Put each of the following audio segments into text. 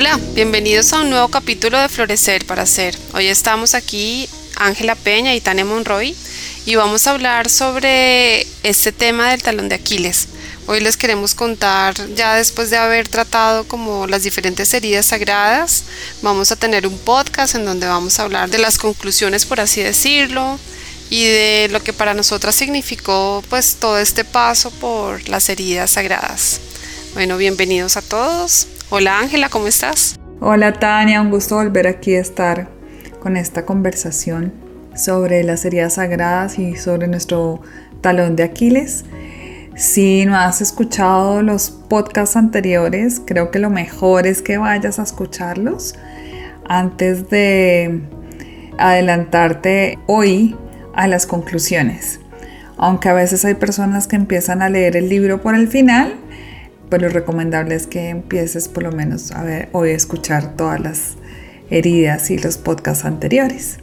Hola, bienvenidos a un nuevo capítulo de Florecer para Ser. Hoy estamos aquí Ángela Peña y Tania Monroy y vamos a hablar sobre este tema del talón de Aquiles. Hoy les queremos contar, ya después de haber tratado como las diferentes heridas sagradas, vamos a tener un podcast en donde vamos a hablar de las conclusiones, por así decirlo, y de lo que para nosotras significó pues todo este paso por las heridas sagradas. Bueno, bienvenidos a todos. Hola Ángela, ¿cómo estás? Hola Tania, un gusto volver aquí a estar con esta conversación sobre las heridas sagradas y sobre nuestro talón de Aquiles. Si no has escuchado los podcasts anteriores, creo que lo mejor es que vayas a escucharlos antes de adelantarte hoy a las conclusiones. Aunque a veces hay personas que empiezan a leer el libro por el final, pero lo recomendable es que empieces por lo menos a hoy a escuchar todas las heridas y los podcasts anteriores,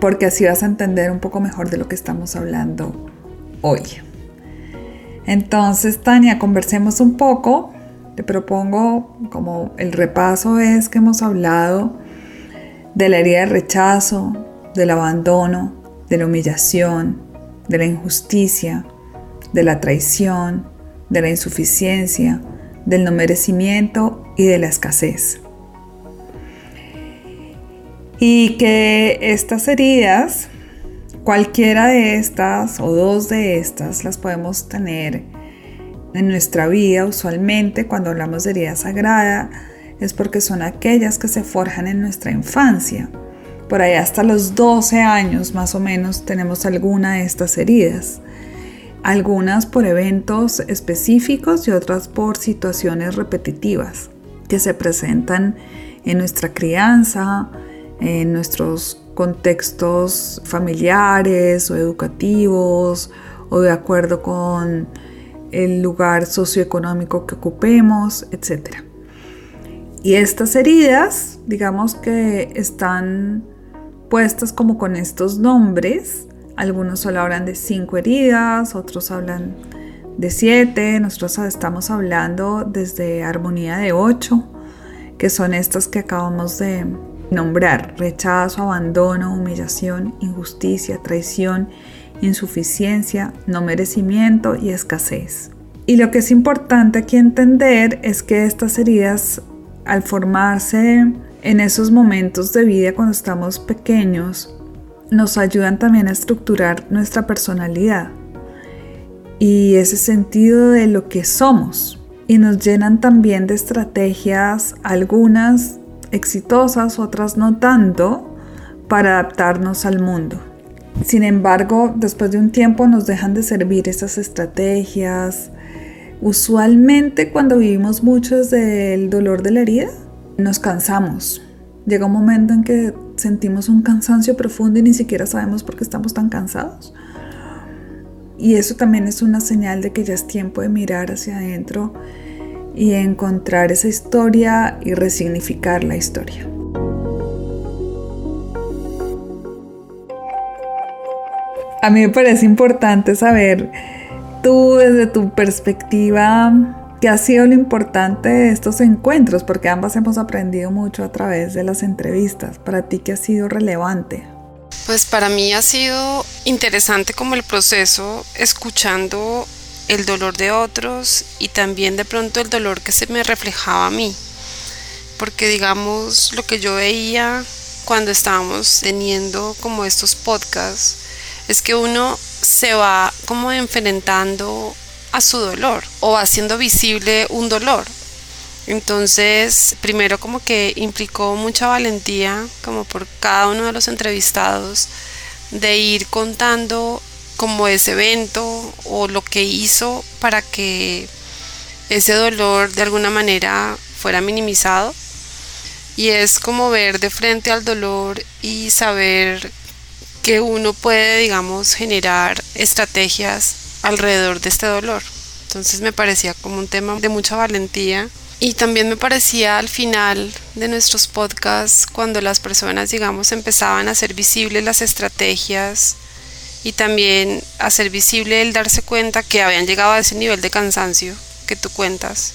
porque así vas a entender un poco mejor de lo que estamos hablando hoy. Entonces, Tania, conversemos un poco. Te propongo, como el repaso es que hemos hablado de la herida de rechazo, del abandono, de la humillación, de la injusticia, de la traición, de la insuficiencia, del no merecimiento y de la escasez. Y que estas heridas, cualquiera de estas o dos de estas, las podemos tener en nuestra vida usualmente cuando hablamos de herida sagrada, es porque son aquellas que se forjan en nuestra infancia. Por ahí hasta los 12 años más o menos tenemos alguna de estas heridas algunas por eventos específicos y otras por situaciones repetitivas que se presentan en nuestra crianza, en nuestros contextos familiares o educativos o de acuerdo con el lugar socioeconómico que ocupemos, etc. Y estas heridas, digamos que están puestas como con estos nombres, algunos solo hablan de cinco heridas, otros hablan de siete, nosotros estamos hablando desde armonía de ocho, que son estas que acabamos de nombrar, rechazo, abandono, humillación, injusticia, traición, insuficiencia, no merecimiento y escasez. Y lo que es importante aquí entender es que estas heridas, al formarse en esos momentos de vida cuando estamos pequeños, nos ayudan también a estructurar nuestra personalidad y ese sentido de lo que somos y nos llenan también de estrategias, algunas exitosas, otras no tanto, para adaptarnos al mundo. Sin embargo, después de un tiempo nos dejan de servir esas estrategias. Usualmente cuando vivimos mucho desde el dolor de la herida, nos cansamos. Llega un momento en que sentimos un cansancio profundo y ni siquiera sabemos por qué estamos tan cansados. Y eso también es una señal de que ya es tiempo de mirar hacia adentro y encontrar esa historia y resignificar la historia. A mí me parece importante saber tú desde tu perspectiva ¿Qué ha sido lo importante de estos encuentros? Porque ambas hemos aprendido mucho a través de las entrevistas. Para ti, ¿qué ha sido relevante? Pues para mí ha sido interesante como el proceso, escuchando el dolor de otros y también de pronto el dolor que se me reflejaba a mí. Porque digamos, lo que yo veía cuando estábamos teniendo como estos podcasts es que uno se va como enfrentando a su dolor o haciendo visible un dolor. Entonces, primero como que implicó mucha valentía, como por cada uno de los entrevistados, de ir contando como ese evento o lo que hizo para que ese dolor de alguna manera fuera minimizado. Y es como ver de frente al dolor y saber que uno puede, digamos, generar estrategias alrededor de este dolor. Entonces me parecía como un tema de mucha valentía y también me parecía al final de nuestros podcasts cuando las personas, digamos, empezaban a hacer visibles las estrategias y también hacer visible el darse cuenta que habían llegado a ese nivel de cansancio que tú cuentas,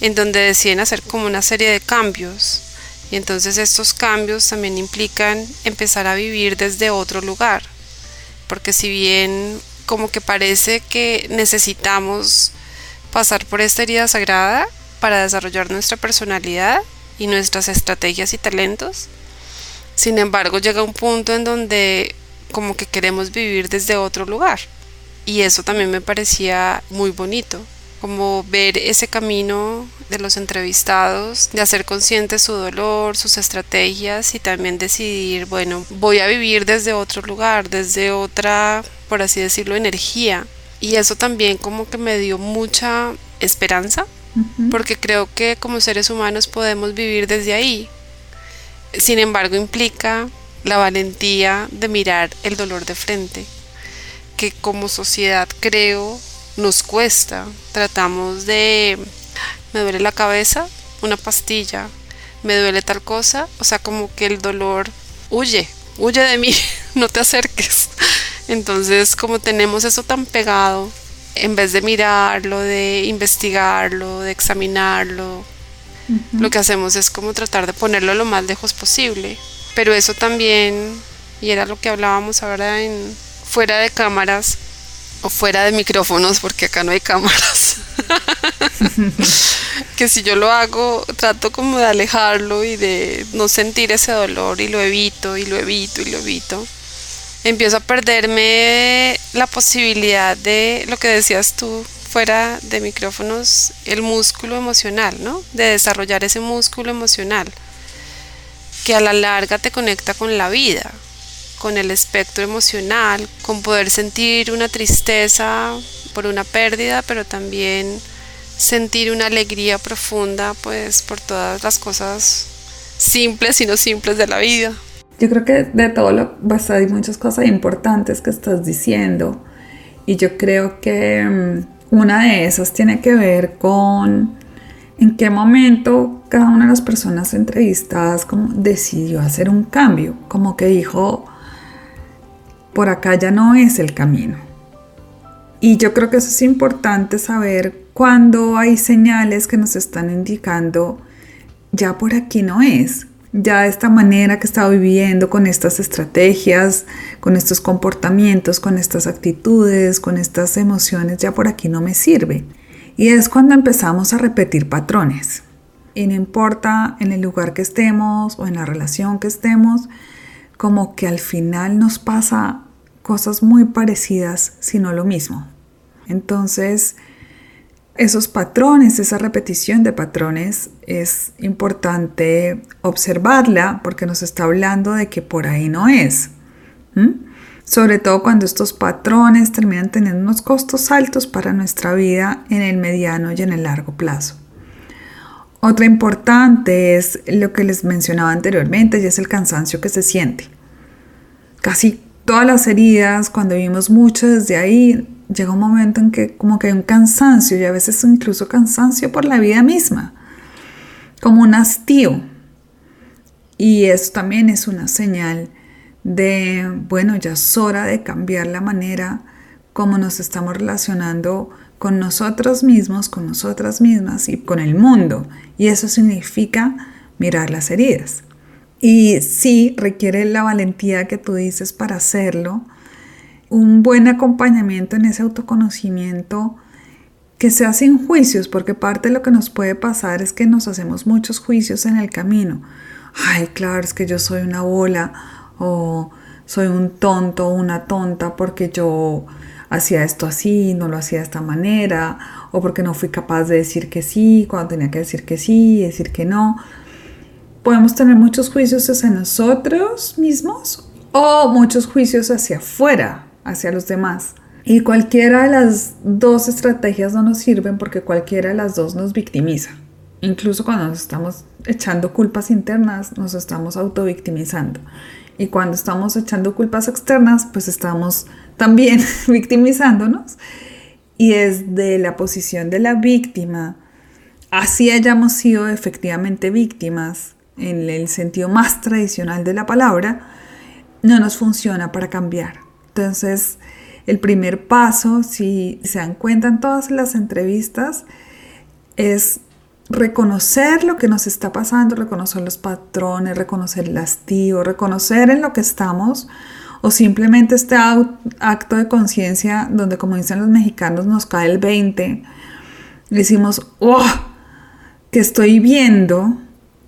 en donde deciden hacer como una serie de cambios. Y entonces estos cambios también implican empezar a vivir desde otro lugar, porque si bien como que parece que necesitamos pasar por esta herida sagrada para desarrollar nuestra personalidad y nuestras estrategias y talentos, sin embargo llega un punto en donde como que queremos vivir desde otro lugar. Y eso también me parecía muy bonito, como ver ese camino de los entrevistados, de hacer consciente su dolor, sus estrategias y también decidir, bueno, voy a vivir desde otro lugar, desde otra, por así decirlo, energía. Y eso también como que me dio mucha esperanza, porque creo que como seres humanos podemos vivir desde ahí. Sin embargo, implica la valentía de mirar el dolor de frente, que como sociedad creo nos cuesta. Tratamos de, me duele la cabeza, una pastilla, me duele tal cosa, o sea, como que el dolor huye, huye de mí, no te acerques. Entonces, como tenemos eso tan pegado, en vez de mirarlo, de investigarlo, de examinarlo, lo que hacemos es como tratar de ponerlo lo más lejos posible pero eso también, y era lo que hablábamos ahora en fuera de cámaras o fuera de micrófonos, porque acá no hay cámaras. que si yo lo hago, trato como de alejarlo y de no sentir ese dolor y lo evito y lo evito y lo evito. Empiezo a perderme la posibilidad de lo que decías tú fuera de micrófonos, el músculo emocional, ¿no? De desarrollar ese músculo emocional que a la larga te conecta con la vida, con el espectro emocional, con poder sentir una tristeza por una pérdida, pero también sentir una alegría profunda pues por todas las cosas simples y no simples de la vida. Yo creo que de todo lo pues hay muchas cosas importantes que estás diciendo y yo creo que mm, una de esas tiene que ver con en qué momento cada una de las personas entrevistadas como decidió hacer un cambio, como que dijo, por acá ya no es el camino. Y yo creo que eso es importante saber cuando hay señales que nos están indicando, ya por aquí no es, ya esta manera que estaba viviendo con estas estrategias, con estos comportamientos, con estas actitudes, con estas emociones, ya por aquí no me sirve. Y es cuando empezamos a repetir patrones. Y no importa en el lugar que estemos o en la relación que estemos, como que al final nos pasa cosas muy parecidas, sino lo mismo. Entonces, esos patrones, esa repetición de patrones, es importante observarla porque nos está hablando de que por ahí no es sobre todo cuando estos patrones terminan teniendo unos costos altos para nuestra vida en el mediano y en el largo plazo. Otra importante es lo que les mencionaba anteriormente y es el cansancio que se siente. Casi todas las heridas, cuando vivimos mucho desde ahí, llega un momento en que como que hay un cansancio y a veces incluso cansancio por la vida misma, como un hastío. Y eso también es una señal de, bueno, ya es hora de cambiar la manera como nos estamos relacionando con nosotros mismos, con nosotras mismas y con el mundo. Y eso significa mirar las heridas. Y sí requiere la valentía que tú dices para hacerlo, un buen acompañamiento en ese autoconocimiento que sea sin juicios, porque parte de lo que nos puede pasar es que nos hacemos muchos juicios en el camino. Ay, claro, es que yo soy una bola o soy un tonto una tonta porque yo hacía esto así, no lo hacía de esta manera, o porque no fui capaz de decir que sí cuando tenía que decir que sí, decir que no. Podemos tener muchos juicios hacia nosotros mismos o muchos juicios hacia afuera, hacia los demás. Y cualquiera de las dos estrategias no nos sirven porque cualquiera de las dos nos victimiza. Incluso cuando nos estamos echando culpas internas, nos estamos autovictimizando. Y cuando estamos echando culpas externas, pues estamos también victimizándonos. Y desde la posición de la víctima, así hayamos sido efectivamente víctimas, en el sentido más tradicional de la palabra, no nos funciona para cambiar. Entonces, el primer paso, si se dan cuenta en todas las entrevistas, es reconocer lo que nos está pasando, reconocer los patrones, reconocer el hastío, reconocer en lo que estamos o simplemente este acto de conciencia donde como dicen los mexicanos nos cae el 20, decimos, oh, que estoy viendo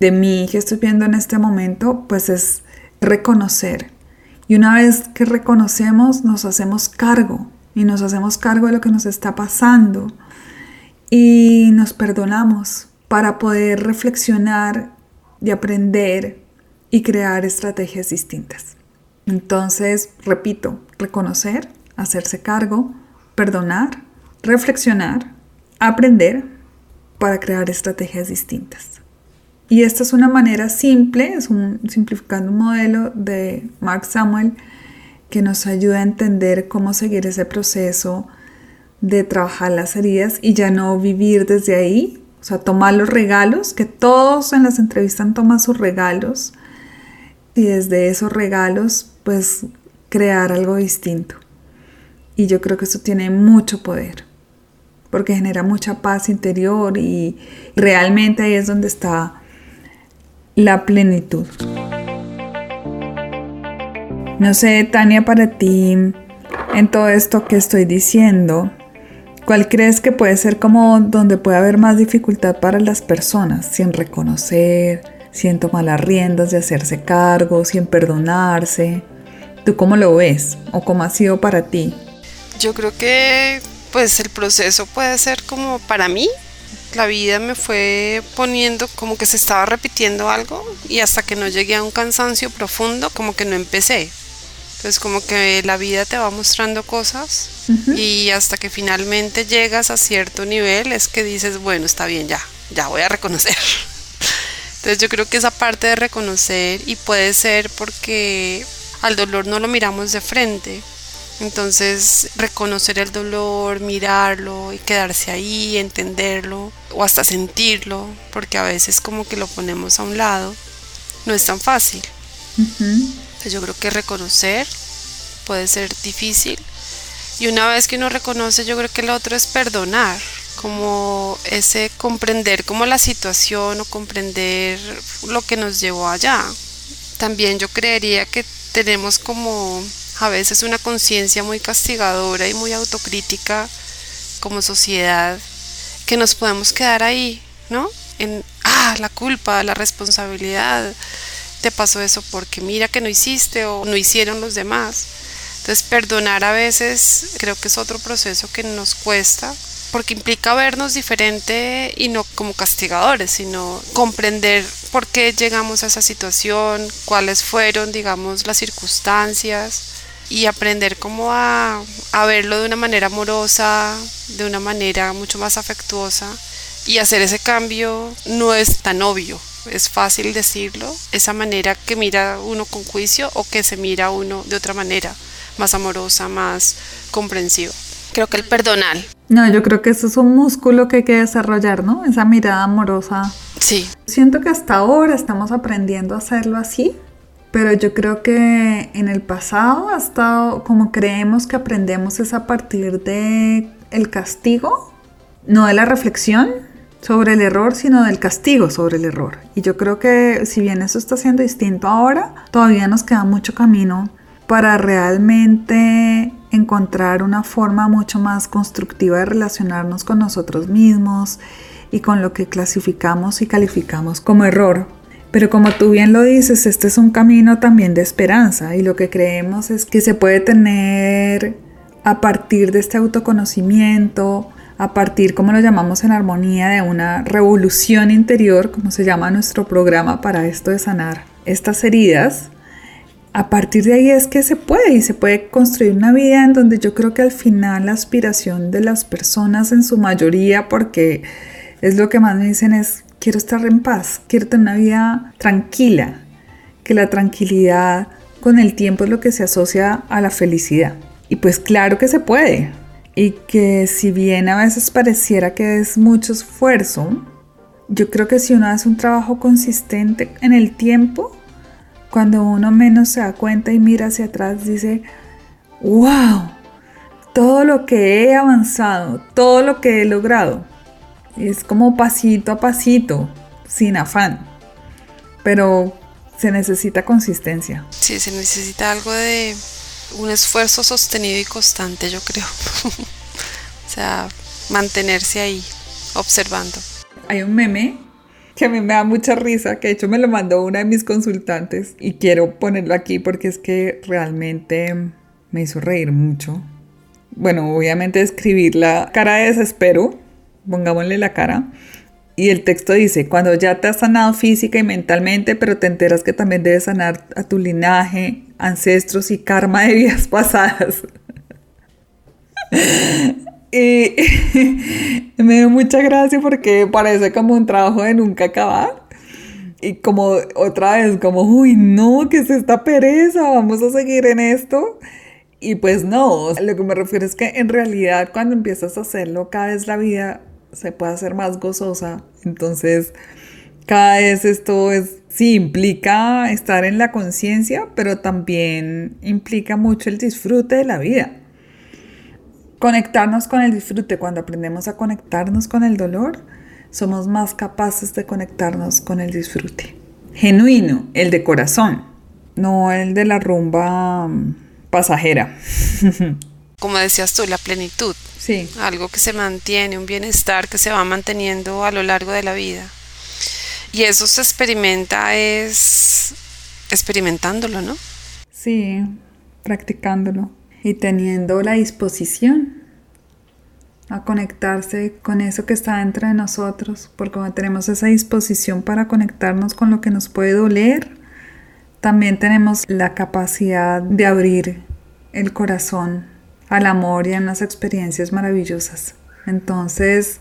de mí, que estoy viendo en este momento, pues es reconocer. Y una vez que reconocemos, nos hacemos cargo y nos hacemos cargo de lo que nos está pasando y nos perdonamos para poder reflexionar y aprender y crear estrategias distintas. Entonces, repito, reconocer, hacerse cargo, perdonar, reflexionar, aprender para crear estrategias distintas. Y esta es una manera simple, es simplificando un modelo de Mark Samuel que nos ayuda a entender cómo seguir ese proceso de trabajar las heridas y ya no vivir desde ahí, o sea, tomar los regalos, que todos en las entrevistas toman sus regalos y desde esos regalos pues crear algo distinto. Y yo creo que eso tiene mucho poder, porque genera mucha paz interior y realmente ahí es donde está la plenitud. No sé, Tania, para ti, en todo esto que estoy diciendo, ¿cuál crees que puede ser como donde puede haber más dificultad para las personas? Sin reconocer, sin tomar las riendas de hacerse cargo, sin perdonarse. ¿Tú cómo lo ves o cómo ha sido para ti? Yo creo que pues el proceso puede ser como para mí la vida me fue poniendo como que se estaba repitiendo algo y hasta que no llegué a un cansancio profundo como que no empecé. Entonces como que la vida te va mostrando cosas y hasta que finalmente llegas a cierto nivel es que dices, bueno, está bien, ya, ya voy a reconocer. Entonces yo creo que esa parte de reconocer y puede ser porque al dolor no lo miramos de frente, entonces, reconocer el dolor, mirarlo y quedarse ahí, entenderlo o hasta sentirlo, porque a veces como que lo ponemos a un lado, no es tan fácil. Entonces, yo creo que reconocer puede ser difícil. Y una vez que uno reconoce, yo creo que lo otro es perdonar, como ese comprender como la situación o comprender lo que nos llevó allá. También yo creería que tenemos como a veces una conciencia muy castigadora y muy autocrítica como sociedad que nos podemos quedar ahí, ¿no? En, ah, la culpa, la responsabilidad, te pasó eso porque mira que no hiciste o no hicieron los demás. Entonces perdonar a veces creo que es otro proceso que nos cuesta porque implica vernos diferente y no como castigadores, sino comprender por qué llegamos a esa situación, cuáles fueron, digamos, las circunstancias y aprender como a, a verlo de una manera amorosa, de una manera mucho más afectuosa y hacer ese cambio no es tan obvio, es fácil decirlo, esa manera que mira uno con juicio o que se mira uno de otra manera, más amorosa, más comprensiva. Creo que el perdonar. No, yo creo que eso es un músculo que hay que desarrollar, ¿no? Esa mirada amorosa. Sí. Siento que hasta ahora estamos aprendiendo a hacerlo así, pero yo creo que en el pasado ha estado como creemos que aprendemos es a partir de el castigo, no de la reflexión sobre el error, sino del castigo sobre el error. Y yo creo que si bien eso está siendo distinto ahora, todavía nos queda mucho camino para realmente encontrar una forma mucho más constructiva de relacionarnos con nosotros mismos y con lo que clasificamos y calificamos como error. Pero como tú bien lo dices, este es un camino también de esperanza y lo que creemos es que se puede tener a partir de este autoconocimiento, a partir, como lo llamamos en armonía, de una revolución interior, como se llama nuestro programa para esto de sanar estas heridas, a partir de ahí es que se puede y se puede construir una vida en donde yo creo que al final la aspiración de las personas en su mayoría, porque es lo que más me dicen es, quiero estar en paz, quiero tener una vida tranquila, que la tranquilidad con el tiempo es lo que se asocia a la felicidad. Y pues claro que se puede. Y que si bien a veces pareciera que es mucho esfuerzo, yo creo que si uno hace un trabajo consistente en el tiempo, cuando uno menos se da cuenta y mira hacia atrás, dice, wow, todo lo que he avanzado, todo lo que he logrado. Es como pasito a pasito, sin afán. Pero se necesita consistencia. Sí, se necesita algo de un esfuerzo sostenido y constante, yo creo. o sea, mantenerse ahí, observando. Hay un meme que a mí me da mucha risa, que de hecho me lo mandó una de mis consultantes y quiero ponerlo aquí porque es que realmente me hizo reír mucho. Bueno, obviamente escribir la cara de desespero, pongámosle la cara. Y el texto dice, cuando ya te has sanado física y mentalmente, pero te enteras que también debes sanar a tu linaje, ancestros y karma de vidas pasadas. Y me dio mucha gracia porque parece como un trabajo de nunca acabar. Y como otra vez, como, uy, no, ¿qué es esta pereza? Vamos a seguir en esto. Y pues no, lo que me refiero es que en realidad cuando empiezas a hacerlo, cada vez la vida se puede hacer más gozosa. Entonces, cada vez esto es, sí, implica estar en la conciencia, pero también implica mucho el disfrute de la vida. Conectarnos con el disfrute, cuando aprendemos a conectarnos con el dolor, somos más capaces de conectarnos con el disfrute. Genuino, el de corazón, no el de la rumba mm, pasajera. Como decías tú, la plenitud. Sí. Algo que se mantiene, un bienestar que se va manteniendo a lo largo de la vida. Y eso se experimenta es experimentándolo, ¿no? Sí, practicándolo y teniendo la disposición a conectarse con eso que está dentro de nosotros, porque cuando tenemos esa disposición para conectarnos con lo que nos puede doler, también tenemos la capacidad de abrir el corazón al amor y a unas experiencias maravillosas. Entonces,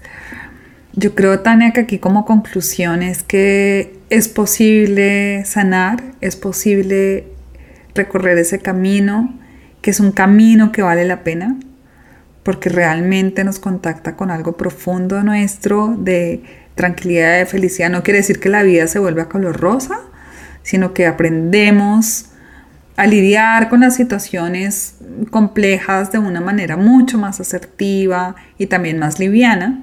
yo creo, Tania, que aquí como conclusión es que es posible sanar, es posible recorrer ese camino que es un camino que vale la pena, porque realmente nos contacta con algo profundo nuestro de tranquilidad, de felicidad. No quiere decir que la vida se vuelva color rosa, sino que aprendemos a lidiar con las situaciones complejas de una manera mucho más asertiva y también más liviana.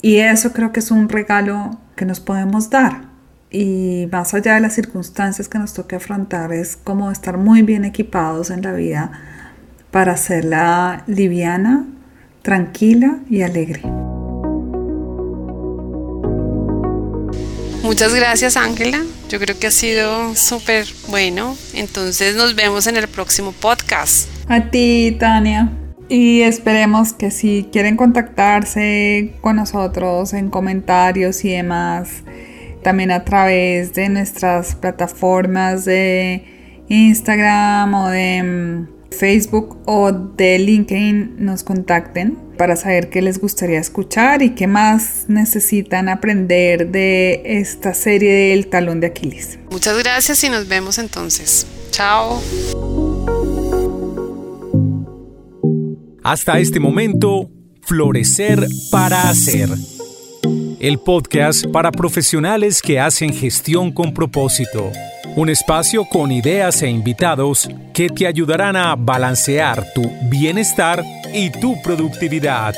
Y eso creo que es un regalo que nos podemos dar y más allá de las circunstancias que nos toque afrontar, es como estar muy bien equipados en la vida para hacerla liviana, tranquila y alegre. Muchas gracias Ángela, yo creo que ha sido súper bueno, entonces nos vemos en el próximo podcast. A ti, Tania. Y esperemos que si quieren contactarse con nosotros en comentarios y demás, también a través de nuestras plataformas de Instagram o de mm, Facebook o de LinkedIn nos contacten para saber qué les gustaría escuchar y qué más necesitan aprender de esta serie del talón de Aquiles. Muchas gracias y nos vemos entonces. Chao. Hasta este momento, florecer para hacer el podcast para profesionales que hacen gestión con propósito. Un espacio con ideas e invitados que te ayudarán a balancear tu bienestar y tu productividad.